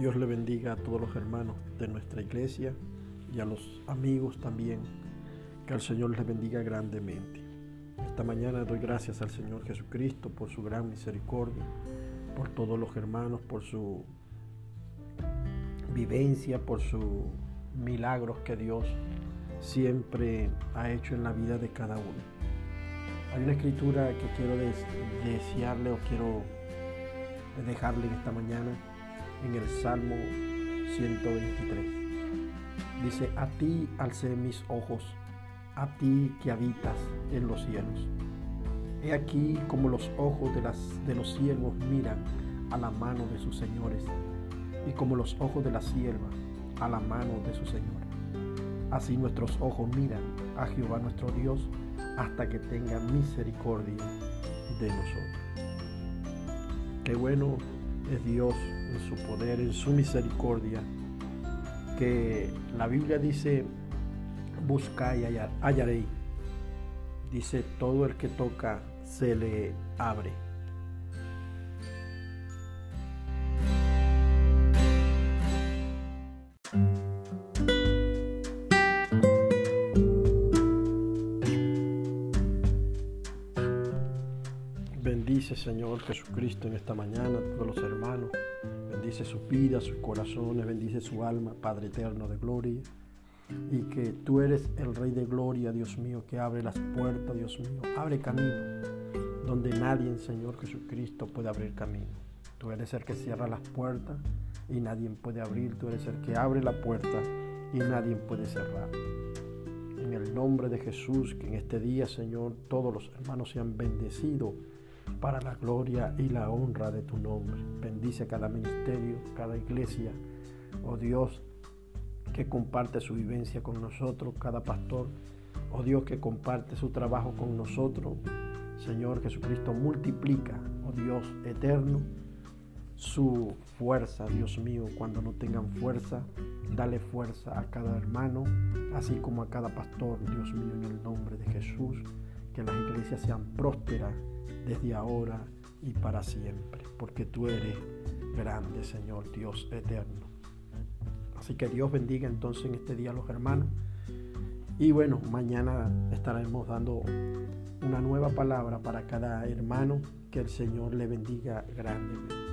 Dios le bendiga a todos los hermanos de nuestra iglesia y a los amigos también. Que el Señor les bendiga grandemente. Esta mañana doy gracias al Señor Jesucristo por su gran misericordia, por todos los hermanos, por su vivencia, por sus milagros que Dios siempre ha hecho en la vida de cada uno. Hay una escritura que quiero desearle o quiero dejarle en esta mañana en el Salmo 123. Dice, a ti alcé mis ojos, a ti que habitas en los cielos. He aquí como los ojos de, los siervos miran a la mano de sus señores, y como los ojos de la sierva a la mano de su señor. Así nuestros ojos miran a Jehová nuestro Dios hasta que tenga misericordia de nosotros. Qué bueno es Dios en su poder, en su misericordia, que la Biblia dice, busca y hallaréis. Dice, todo el que toca se le abre. Señor Jesucristo, en esta mañana a todos los hermanos. Bendice su vida, sus corazones, bendice su alma, Padre eterno de gloria. Y que tú eres el Rey de gloria, Dios mío, que abre las puertas, Dios mío. Abre camino donde nadie, Señor Jesucristo, puede abrir camino. Tú eres el que cierra las puertas y nadie puede abrir. Tú eres el que abre la puerta y nadie puede cerrar. En el nombre de Jesús, que en este día, Señor, todos los hermanos sean bendecidos para la gloria y la honra de tu nombre. Bendice cada ministerio, cada iglesia, oh Dios, que comparte su vivencia con nosotros, cada pastor, oh Dios, que comparte su trabajo con nosotros. Señor Jesucristo, multiplica, oh Dios eterno, su fuerza, Dios mío, cuando no tengan fuerza, dale fuerza a cada hermano, así como a cada pastor, Dios mío, en el nombre de Jesús, que las iglesias sean prósperas desde ahora y para siempre, porque tú eres grande, Señor Dios eterno. Así que Dios bendiga entonces en este día a los hermanos. Y bueno, mañana estaremos dando una nueva palabra para cada hermano. Que el Señor le bendiga grandemente.